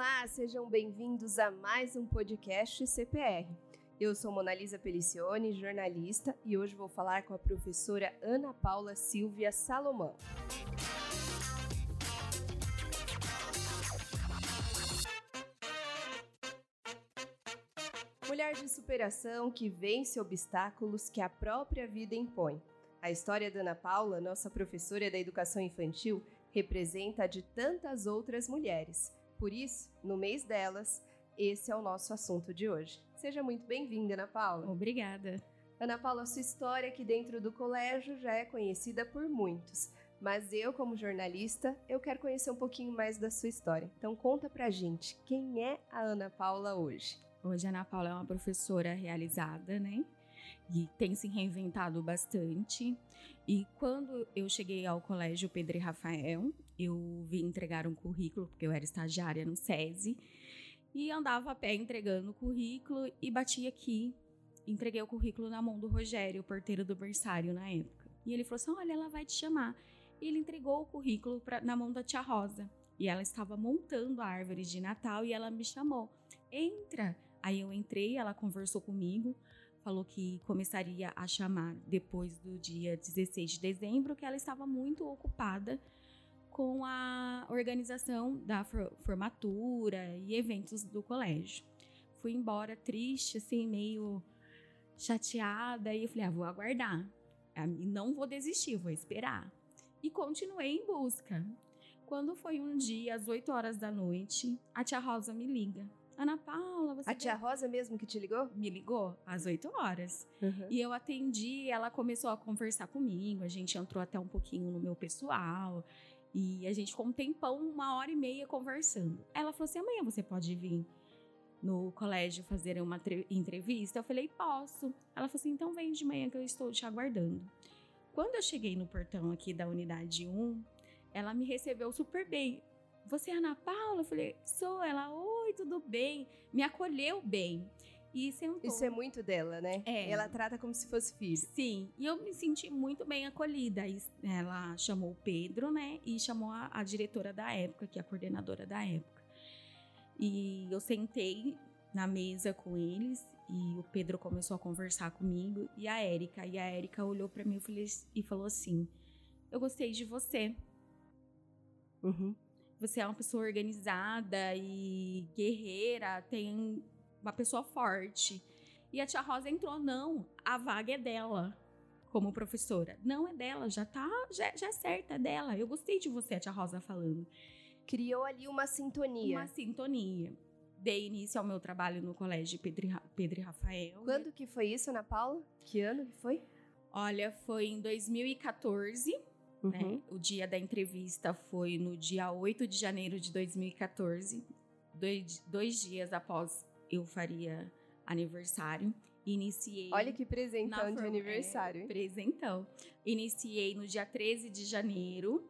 Olá, sejam bem-vindos a mais um podcast CPR. Eu sou Monalisa Pelicione, jornalista, e hoje vou falar com a professora Ana Paula Silvia Salomão. Mulher de superação que vence obstáculos que a própria vida impõe. A história da Ana Paula, nossa professora da educação infantil, representa a de tantas outras mulheres. Por isso, no mês delas, esse é o nosso assunto de hoje. Seja muito bem-vinda, Ana Paula. Obrigada. Ana Paula, sua história aqui dentro do colégio já é conhecida por muitos, mas eu, como jornalista, eu quero conhecer um pouquinho mais da sua história. Então conta pra gente, quem é a Ana Paula hoje? Hoje a Ana Paula é uma professora realizada, né? e tem se reinventado bastante. E quando eu cheguei ao colégio Pedro e Rafael, eu vim entregar um currículo, porque eu era estagiária no SESI, e andava a pé entregando o currículo e bati aqui. Entreguei o currículo na mão do Rogério, o porteiro do berçário na época. E ele falou assim: Olha, ela vai te chamar. E ele entregou o currículo pra, na mão da tia Rosa. E ela estava montando a árvore de Natal e ela me chamou: Entra. Aí eu entrei, ela conversou comigo, falou que começaria a chamar depois do dia 16 de dezembro, que ela estava muito ocupada com a organização da formatura e eventos do colégio. Fui embora triste, assim, meio chateada, e eu falei: ah, vou aguardar. Não vou desistir, vou esperar. E continuei em busca. Quando foi um dia, às 8 horas da noite, a tia Rosa me liga Ana Paula, você. A tia Rosa mesmo que te ligou? Me ligou às 8 horas. Uhum. E eu atendi, ela começou a conversar comigo, a gente entrou até um pouquinho no meu pessoal. E a gente ficou um tempão, uma hora e meia conversando. Ela falou assim: amanhã você pode vir no colégio fazer uma entrevista? Eu falei: posso. Ela falou assim: então vem de manhã que eu estou te aguardando. Quando eu cheguei no portão aqui da unidade 1, ela me recebeu super bem. Você é Ana Paula? Eu falei, sou. Ela, oi, tudo bem? Me acolheu bem. E sentou. Isso é muito dela, né? É. Ela trata como se fosse filho. Sim, e eu me senti muito bem acolhida. Ela chamou o Pedro, né? E chamou a, a diretora da época, que é a coordenadora da época. E eu sentei na mesa com eles e o Pedro começou a conversar comigo e a Érica. E a Érica olhou para mim e falou assim: Eu gostei de você. Uhum você é uma pessoa organizada e guerreira, tem uma pessoa forte. E a tia Rosa entrou, não, a vaga é dela como professora. Não é dela, já tá, já, já é certa, é dela. Eu gostei de você, a tia Rosa falando. Criou ali uma sintonia. Uma sintonia. Dei início ao meu trabalho no colégio Pedro, Pedro e Rafael. Quando que foi isso, Ana Paula? Que ano que foi? Olha, foi em 2014. Né? Uhum. Né? O dia da entrevista foi no dia 8 de janeiro de 2014, dois, dois dias após eu faria aniversário. Iniciei. Olha que presentão de aniversário. É, presentão. Iniciei no dia 13 de janeiro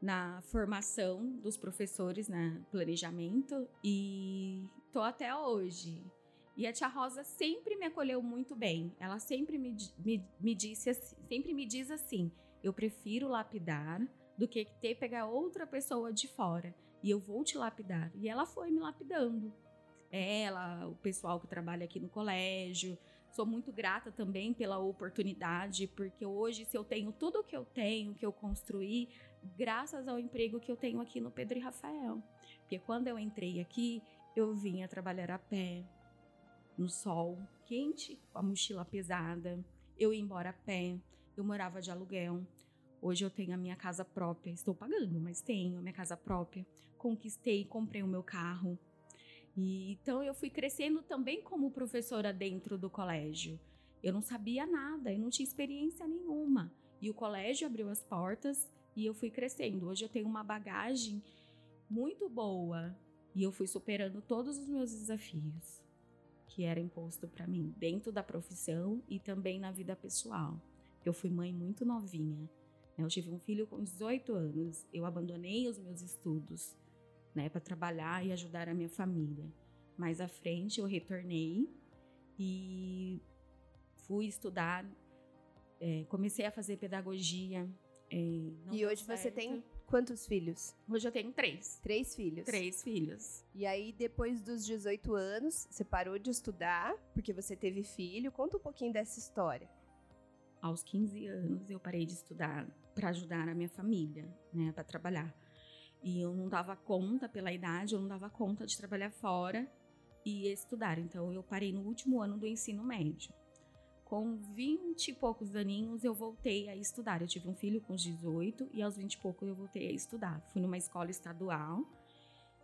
na formação dos professores, na né, planejamento e tô até hoje. E a tia Rosa sempre me acolheu muito bem. Ela sempre me, me, me disse assim, sempre me diz assim: eu prefiro lapidar do que ter pegar outra pessoa de fora e eu vou te lapidar. E ela foi me lapidando. Ela, o pessoal que trabalha aqui no colégio. Sou muito grata também pela oportunidade, porque hoje, se eu tenho tudo o que eu tenho, que eu construí, graças ao emprego que eu tenho aqui no Pedro e Rafael. Porque quando eu entrei aqui, eu vinha trabalhar a pé, no sol quente, com a mochila pesada. Eu ia embora a pé, eu morava de aluguel. Hoje eu tenho a minha casa própria, estou pagando, mas tenho a minha casa própria. Conquistei, comprei o meu carro. E então eu fui crescendo também como professora dentro do colégio. Eu não sabia nada, eu não tinha experiência nenhuma. E o colégio abriu as portas e eu fui crescendo. Hoje eu tenho uma bagagem muito boa e eu fui superando todos os meus desafios que era imposto para mim dentro da profissão e também na vida pessoal. Eu fui mãe muito novinha. Né? Eu tive um filho com 18 anos. Eu abandonei os meus estudos, né, para trabalhar e ajudar a minha família. Mais à frente eu retornei e fui estudar. É, comecei a fazer pedagogia. É, e hoje certo. você tem quantos filhos? Hoje eu tenho três. Três filhos. Três filhos. E aí, depois dos 18 anos, você parou de estudar porque você teve filho. Conta um pouquinho dessa história. Aos 15 anos, eu parei de estudar para ajudar a minha família, né, para trabalhar. E eu não dava conta pela idade, eu não dava conta de trabalhar fora e estudar. Então, eu parei no último ano do ensino médio. Com 20 e poucos aninhos, eu voltei a estudar. Eu tive um filho com 18 e aos 20 e poucos eu voltei a estudar. Fui numa escola estadual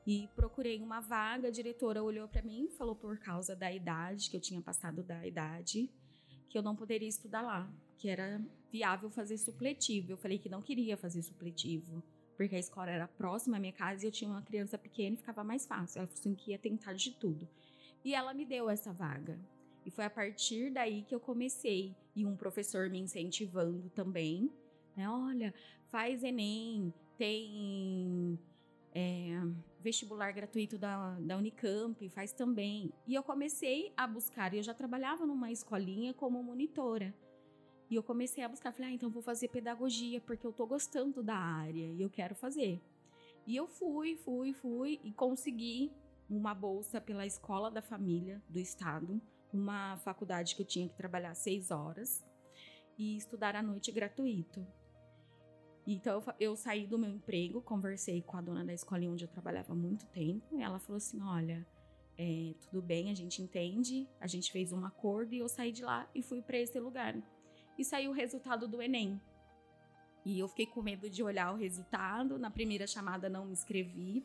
e procurei uma vaga. A diretora olhou para mim e falou por causa da idade, que eu tinha passado da idade, que eu não poderia estudar lá, que era viável fazer supletivo. Eu falei que não queria fazer supletivo, porque a escola era próxima à minha casa e eu tinha uma criança pequena e ficava mais fácil. Ela falou assim que ia tentar de tudo. E ela me deu essa vaga. E foi a partir daí que eu comecei. E um professor me incentivando também. Né? Olha, faz Enem, tem é, vestibular gratuito da, da Unicamp, faz também. E eu comecei a buscar, e eu já trabalhava numa escolinha como monitora. E eu comecei a buscar, falei, ah, então vou fazer pedagogia, porque eu tô gostando da área e eu quero fazer. E eu fui, fui, fui e consegui uma bolsa pela Escola da Família do Estado uma faculdade que eu tinha que trabalhar seis horas e estudar à noite gratuito. Então eu saí do meu emprego, conversei com a dona da escolinha onde eu trabalhava há muito tempo, e ela falou assim: olha, é, tudo bem, a gente entende, a gente fez um acordo e eu saí de lá e fui para esse lugar. E saiu o resultado do Enem. E eu fiquei com medo de olhar o resultado. Na primeira chamada não me inscrevi.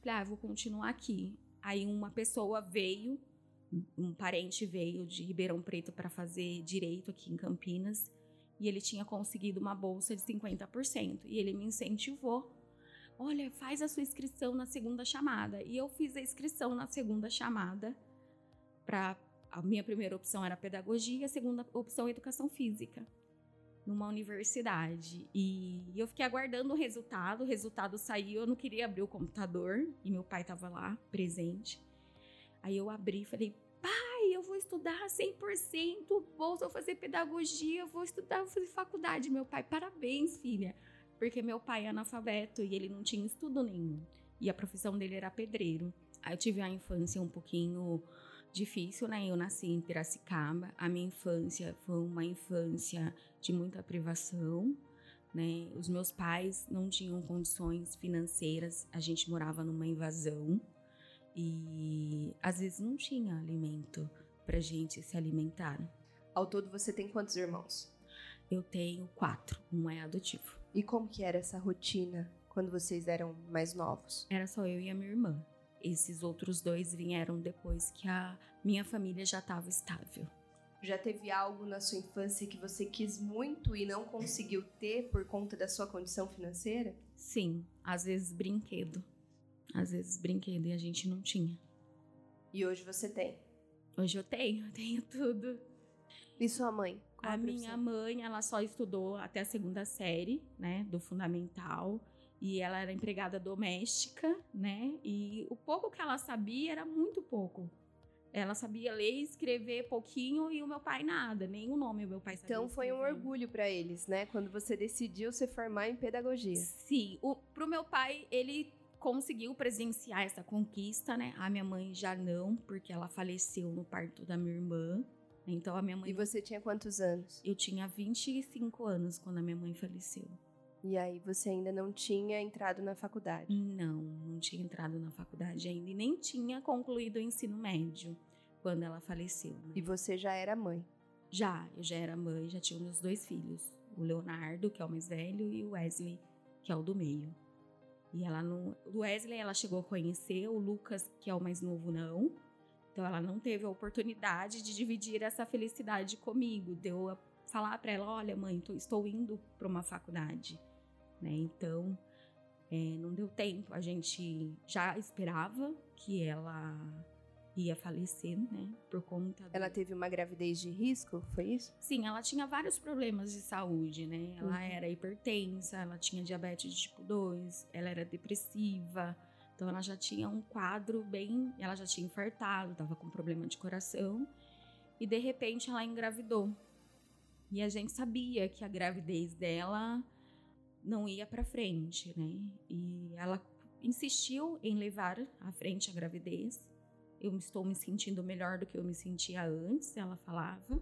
Falei, ah, vou continuar aqui. Aí uma pessoa veio um parente veio de Ribeirão Preto para fazer direito aqui em Campinas e ele tinha conseguido uma bolsa de 50% e ele me incentivou. Olha, faz a sua inscrição na segunda chamada. E eu fiz a inscrição na segunda chamada para a minha primeira opção era pedagogia, a segunda opção educação física numa universidade. E eu fiquei aguardando o resultado, o resultado saiu, eu não queria abrir o computador e meu pai estava lá presente. Aí eu abri e falei, pai, eu vou estudar 100%, vou fazer pedagogia, vou estudar, vou fazer faculdade. Meu pai, parabéns, filha. Porque meu pai é analfabeto e ele não tinha estudo nenhum. E a profissão dele era pedreiro. Aí eu tive a infância um pouquinho difícil, né? Eu nasci em Piracicaba. A minha infância foi uma infância de muita privação, né? Os meus pais não tinham condições financeiras. A gente morava numa invasão. E às vezes não tinha alimento pra gente se alimentar. Ao todo você tem quantos irmãos? Eu tenho quatro, um é adotivo. E como que era essa rotina quando vocês eram mais novos? Era só eu e a minha irmã. Esses outros dois vieram depois que a minha família já estava estável. Já teve algo na sua infância que você quis muito e não conseguiu ter por conta da sua condição financeira? Sim, às vezes brinquedo às vezes brinquedo e a gente não tinha. E hoje você tem? Hoje eu tenho, eu tenho tudo. E sua mãe? Qual a, a minha mãe, ela só estudou até a segunda série, né, do fundamental, e ela era empregada doméstica, né? E o pouco que ela sabia era muito pouco. Ela sabia ler e escrever pouquinho e o meu pai nada, nem o nome o meu pai sabia. Então foi um orgulho para eles, né? Quando você decidiu se formar em pedagogia. Sim, o, pro meu pai, ele conseguiu presenciar essa conquista, né? A minha mãe já não, porque ela faleceu no parto da minha irmã. Então a minha mãe. E você tinha quantos anos? Eu tinha 25 anos quando a minha mãe faleceu. E aí você ainda não tinha entrado na faculdade? Não, não tinha entrado na faculdade ainda e nem tinha concluído o ensino médio quando ela faleceu. Né? E você já era mãe? Já, eu já era mãe, já tinha meus dois filhos, o Leonardo, que é o mais velho, e o Wesley, que é o do meio. E ela não. O Wesley ela chegou a conhecer, o Lucas, que é o mais novo, não. Então ela não teve a oportunidade de dividir essa felicidade comigo. Deu a falar para ela: olha, mãe, tô, estou indo para uma faculdade. Né? Então é, não deu tempo. A gente já esperava que ela ia falecer, né? Por conta. Do... Ela teve uma gravidez de risco, foi isso? Sim, ela tinha vários problemas de saúde, né? Ela uhum. era hipertensa, ela tinha diabetes de tipo 2, ela era depressiva. Então ela já tinha um quadro bem. Ela já tinha infartado, tava com problema de coração. E de repente ela engravidou. E a gente sabia que a gravidez dela não ia para frente, né? E ela insistiu em levar à frente a gravidez. Eu estou me sentindo melhor do que eu me sentia antes, ela falava.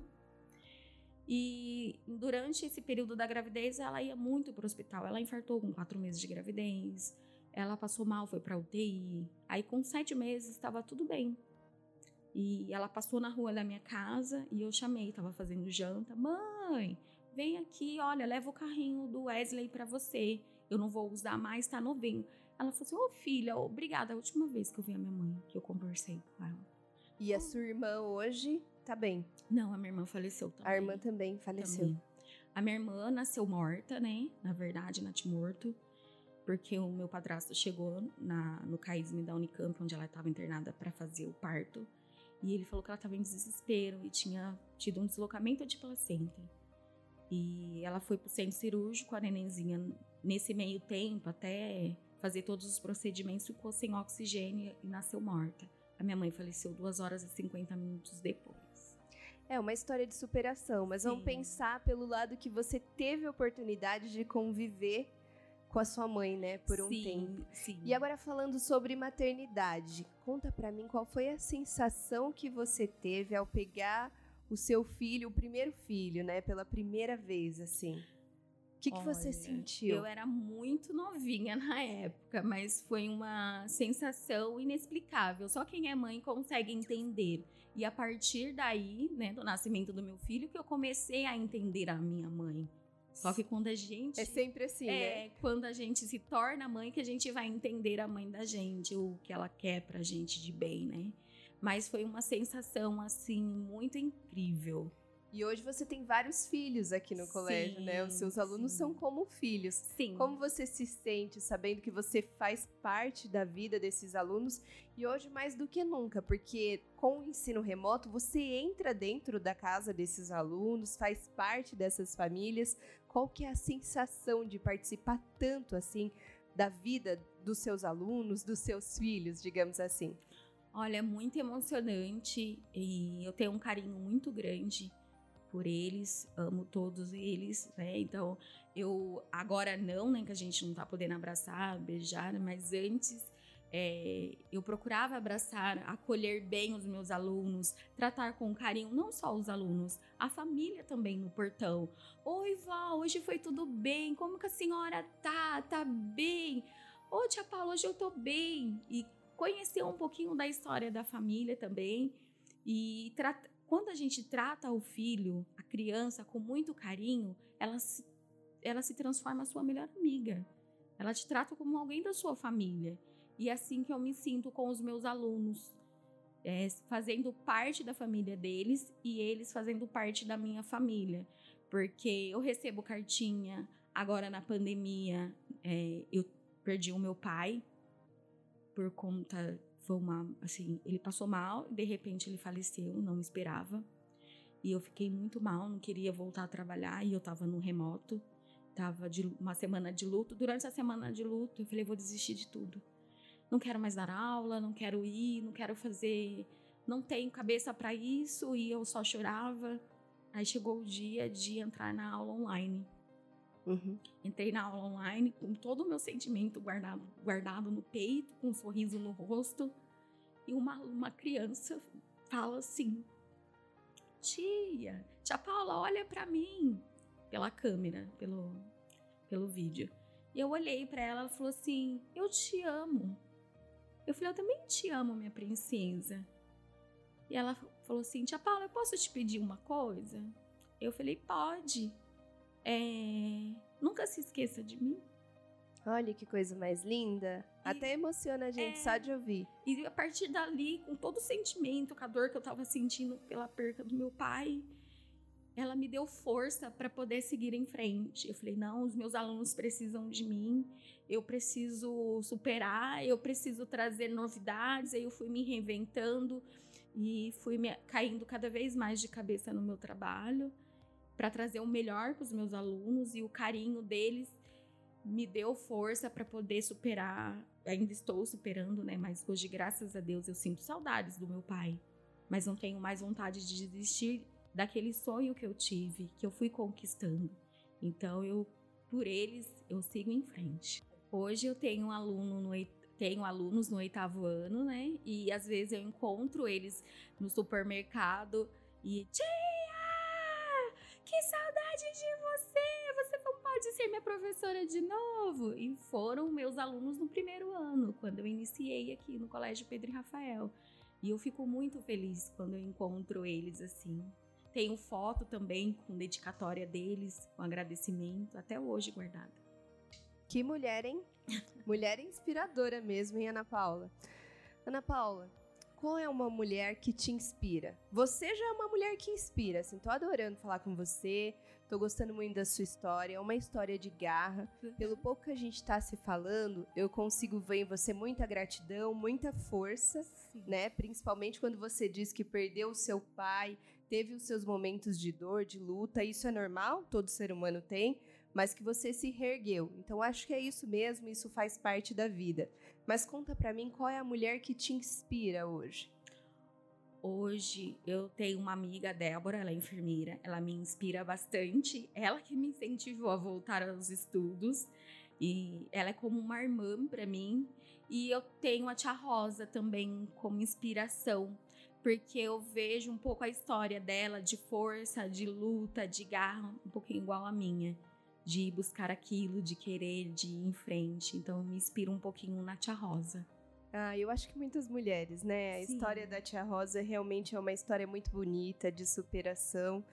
E durante esse período da gravidez, ela ia muito para o hospital. Ela infartou com quatro meses de gravidez. Ela passou mal, foi para UTI. Aí, com sete meses, estava tudo bem. E ela passou na rua da minha casa e eu chamei, estava fazendo janta. Mãe, vem aqui, olha, leva o carrinho do Wesley para você. Eu não vou usar mais, tá novinho. Ela falou assim: Ô oh, filha, obrigada. A última vez que eu vi a minha mãe, que eu conversei com ela. E a sua irmã hoje tá bem? Não, a minha irmã faleceu também. A irmã também faleceu. Também. A minha irmã nasceu morta, né? Na verdade, natimorto. Porque o meu padrasto chegou na, no CAISM da Unicamp, onde ela estava internada para fazer o parto. E ele falou que ela estava em desespero e tinha tido um deslocamento de placenta. E ela foi pro centro cirúrgico, a nenenzinha, nesse meio tempo, até fazer todos os procedimentos, ficou sem oxigênio e nasceu morta. A minha mãe faleceu duas horas e 50 minutos depois. É uma história de superação, mas Sim. vamos pensar pelo lado que você teve a oportunidade de conviver com a sua mãe, né, por um sim, tempo. Sim. E agora falando sobre maternidade, conta para mim qual foi a sensação que você teve ao pegar o seu filho, o primeiro filho, né, pela primeira vez, assim. O que, que Olha, você sentiu? Eu era muito novinha na época, mas foi uma sensação inexplicável. Só quem é mãe consegue entender. E a partir daí, né, do nascimento do meu filho, que eu comecei a entender a minha mãe. Só que quando a gente. É sempre assim, é, né? quando a gente se torna mãe que a gente vai entender a mãe da gente, o que ela quer pra gente de bem, né? Mas foi uma sensação, assim, muito incrível. E hoje você tem vários filhos aqui no sim, colégio, né? Os seus alunos sim. são como filhos. Sim. Como você se sente sabendo que você faz parte da vida desses alunos e hoje mais do que nunca, porque com o ensino remoto você entra dentro da casa desses alunos, faz parte dessas famílias. Qual que é a sensação de participar tanto assim da vida dos seus alunos, dos seus filhos, digamos assim? Olha, é muito emocionante e eu tenho um carinho muito grande por eles, amo todos eles, né? Então, eu agora não, né, que a gente não tá podendo abraçar, beijar, mas antes é, eu procurava abraçar, acolher bem os meus alunos, tratar com carinho não só os alunos, a família também no portão. Oi, vó, hoje foi tudo bem? Como que a senhora tá? Tá bem? Ô, tia Paula, hoje eu tô bem. E conhecer um pouquinho da história da família também e quando a gente trata o filho, a criança, com muito carinho, ela se, ela se transforma a sua melhor amiga. Ela te trata como alguém da sua família. E é assim que eu me sinto com os meus alunos, é, fazendo parte da família deles e eles fazendo parte da minha família. Porque eu recebo cartinha, agora na pandemia, é, eu perdi o meu pai por conta foi uma, assim, ele passou mal, de repente ele faleceu, não esperava. E eu fiquei muito mal, não queria voltar a trabalhar e eu tava no remoto. Tava de uma semana de luto. Durante a semana de luto, eu falei, vou desistir de tudo. Não quero mais dar aula, não quero ir, não quero fazer, não tenho cabeça para isso e eu só chorava. Aí chegou o dia de entrar na aula online. Uhum. Entrei na aula online com todo o meu sentimento guardado, guardado no peito, com um sorriso no rosto. E uma, uma criança fala assim: Tia, tia Paula, olha para mim. Pela câmera, pelo, pelo vídeo. E eu olhei para ela, ela falou assim: Eu te amo. Eu falei: Eu também te amo, minha princesa. E ela falou assim: Tia Paula, eu posso te pedir uma coisa? Eu falei: Pode. É, nunca se esqueça de mim. Olha que coisa mais linda. E, Até emociona a gente é, só de ouvir. E a partir dali, com todo o sentimento, com a dor que eu tava sentindo pela perca do meu pai, ela me deu força para poder seguir em frente. Eu falei: não, os meus alunos precisam de mim, eu preciso superar, eu preciso trazer novidades. Aí eu fui me reinventando e fui me, caindo cada vez mais de cabeça no meu trabalho para trazer o melhor para os meus alunos e o carinho deles me deu força para poder superar. Ainda estou superando, né? Mas hoje, graças a Deus, eu sinto saudades do meu pai. Mas não tenho mais vontade de desistir daquele sonho que eu tive, que eu fui conquistando. Então eu por eles eu sigo em frente. Hoje eu tenho um aluno no tenho alunos no oitavo ano, né? E às vezes eu encontro eles no supermercado e tia, que saudade de você! Você não pode ser minha professora de novo? E foram meus alunos no primeiro ano, quando eu iniciei aqui no Colégio Pedro e Rafael. E eu fico muito feliz quando eu encontro eles assim. Tenho foto também com dedicatória deles, com agradecimento, até hoje guardada. Que mulher, hein? mulher inspiradora mesmo, hein, Ana Paula? Ana Paula, qual é uma mulher que te inspira? Você já é uma mulher que inspira, assim, tô adorando falar com você, tô gostando muito da sua história, é uma história de garra. Uhum. Pelo pouco que a gente tá se falando, eu consigo ver em você muita gratidão, muita força, Sim. né? Principalmente quando você diz que perdeu o seu pai, teve os seus momentos de dor, de luta, isso é normal, todo ser humano tem, mas que você se reergueu. Então acho que é isso mesmo, isso faz parte da vida. Mas conta para mim qual é a mulher que te inspira hoje. Hoje eu tenho uma amiga, Débora, ela é enfermeira, ela me inspira bastante. Ela que me incentivou a voltar aos estudos e ela é como uma irmã para mim. E eu tenho a tia Rosa também como inspiração, porque eu vejo um pouco a história dela de força, de luta, de garra, um pouquinho igual a minha de buscar aquilo, de querer, de ir em frente. Então eu me inspiro um pouquinho na Tia Rosa. Ah, eu acho que muitas mulheres, né? A Sim. história da Tia Rosa realmente é uma história muito bonita de superação.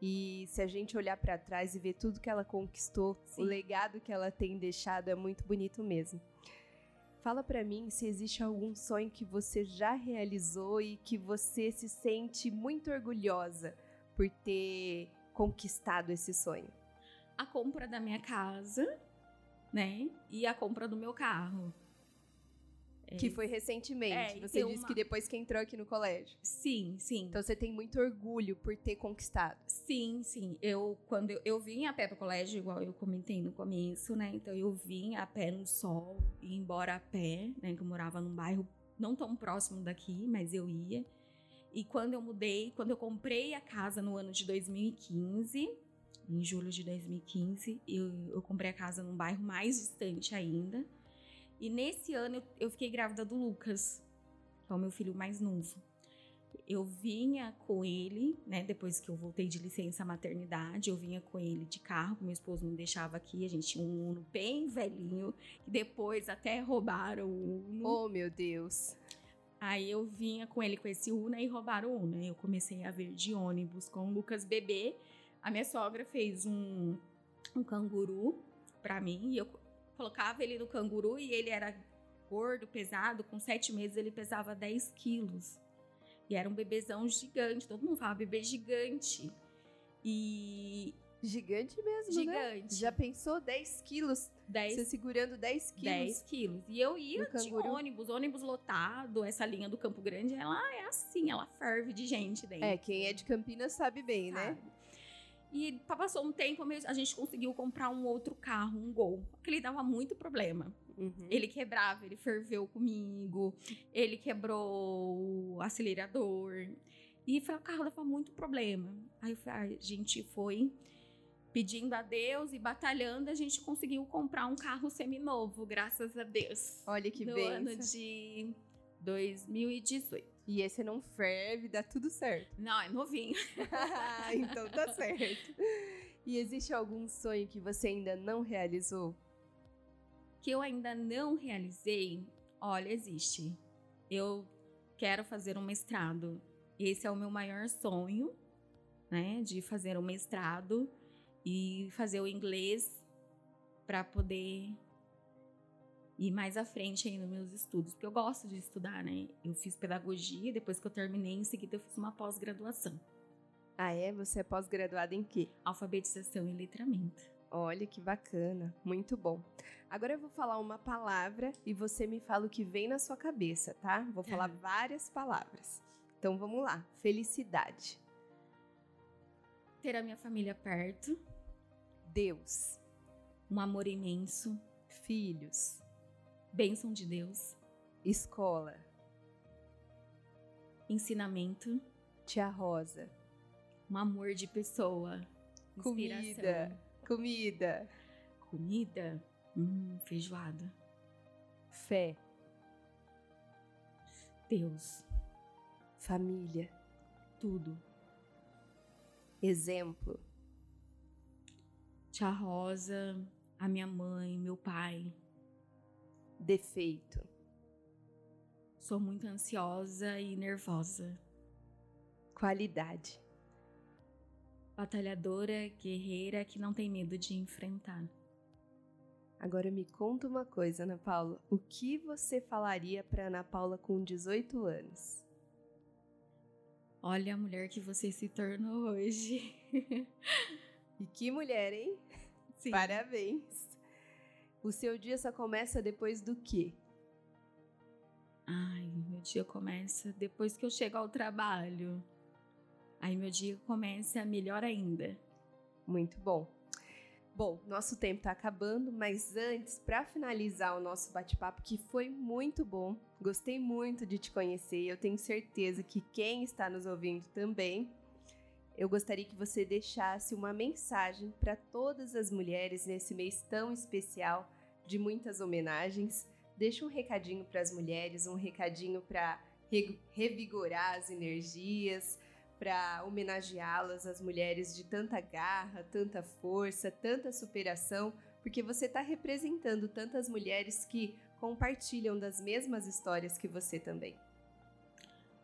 E se a gente olhar para trás e ver tudo que ela conquistou, Sim. o legado que ela tem deixado é muito bonito mesmo. Fala para mim se existe algum sonho que você já realizou e que você se sente muito orgulhosa por ter conquistado esse sonho a compra da minha casa, né? E a compra do meu carro. É, que foi recentemente. É, você disse uma... que depois que entrou aqui no colégio. Sim, sim. Então você tem muito orgulho por ter conquistado. Sim, sim. Eu quando eu, eu vim a pé pro colégio, igual eu comentei no começo, né? Então eu vim a pé no sol, e embora a pé, né? Que eu morava num bairro não tão próximo daqui, mas eu ia. E quando eu mudei, quando eu comprei a casa no ano de 2015, em julho de 2015. Eu, eu comprei a casa num bairro mais distante ainda. E nesse ano eu, eu fiquei grávida do Lucas, que é o meu filho mais novo. Eu vinha com ele, né? Depois que eu voltei de licença maternidade, eu vinha com ele de carro, meu esposo me deixava aqui. A gente tinha um Uno bem velhinho, que depois até roubaram o Uno. Oh, meu Deus! Aí eu vinha com ele com esse Uno e roubaram o Uno. Eu comecei a vir de ônibus com o Lucas bebê a minha sogra fez um, um canguru para mim e eu colocava ele no canguru e ele era gordo, pesado. Com sete meses ele pesava 10 quilos. E era um bebezão gigante. Todo mundo fala bebê gigante. E. Gigante mesmo, né? Gigante. Né? Já pensou 10 quilos? 10, Você segurando 10 quilos? 10 quilos. E eu ia de ônibus, ônibus lotado. Essa linha do Campo Grande, ela é assim, ela ferve de gente dentro. É, quem é de Campinas sabe bem, né? sabe. né? E passou um tempo, a gente conseguiu comprar um outro carro, um Gol. Porque ele dava muito problema. Uhum. Ele quebrava, ele ferveu comigo, ele quebrou o acelerador. E foi, o carro dava muito problema. Aí a gente foi pedindo a Deus e batalhando, a gente conseguiu comprar um carro seminovo, graças a Deus. Olha que no benção. ano de 2018. E esse não ferve, dá tudo certo. Não, é novinho. então tá certo. E existe algum sonho que você ainda não realizou? Que eu ainda não realizei? Olha, existe. Eu quero fazer um mestrado. Esse é o meu maior sonho, né? De fazer um mestrado e fazer o inglês para poder ir mais à frente aí nos meus estudos, porque eu gosto de estudar, né? Eu fiz pedagogia, depois que eu terminei, em seguida eu fiz uma pós-graduação. Ah, é? Você é pós-graduada em quê? Alfabetização e letramento. Olha que bacana, muito bom. Agora eu vou falar uma palavra e você me fala o que vem na sua cabeça, tá? Vou falar é. várias palavras. Então vamos lá. Felicidade. Ter a minha família perto. Deus. Um amor imenso. Filhos bênção de Deus, escola, ensinamento, tia Rosa, um amor de pessoa, comida, comida, Comida? Hum, feijoada. Fé. Deus. Família. Tudo. Exemplo. Tia Rosa, a minha mãe, meu pai. Defeito. Sou muito ansiosa e nervosa. Qualidade. Batalhadora, guerreira que não tem medo de enfrentar. Agora me conta uma coisa, Ana Paula. O que você falaria para Ana Paula com 18 anos? Olha a mulher que você se tornou hoje. e que mulher, hein? Sim. Parabéns. O seu dia só começa depois do quê? Ai, meu dia começa depois que eu chego ao trabalho. Aí meu dia começa melhor ainda. Muito bom. Bom, nosso tempo está acabando, mas antes, para finalizar o nosso bate-papo, que foi muito bom, gostei muito de te conhecer, eu tenho certeza que quem está nos ouvindo também. Eu gostaria que você deixasse uma mensagem para todas as mulheres nesse mês tão especial de muitas homenagens. Deixa um recadinho para as mulheres, um recadinho para revigorar as energias, para homenageá-las, as mulheres de tanta garra, tanta força, tanta superação, porque você está representando tantas mulheres que compartilham das mesmas histórias que você também.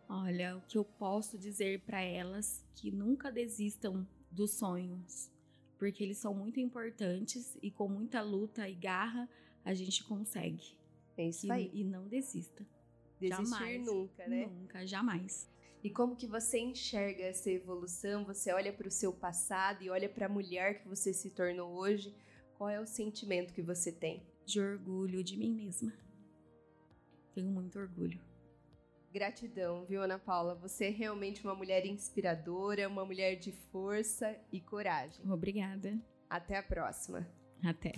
Olha, o que eu posso dizer para elas que nunca desistam dos sonhos, porque eles são muito importantes e com muita luta e garra a gente consegue. É isso e, aí. E não desista. Desistir jamais, nunca, né? Nunca, jamais. E como que você enxerga essa evolução? Você olha para o seu passado e olha para a mulher que você se tornou hoje. Qual é o sentimento que você tem? De orgulho de mim mesma. Tenho muito orgulho. Gratidão, viu, Ana Paula? Você é realmente uma mulher inspiradora, uma mulher de força e coragem. Obrigada. Até a próxima. Até.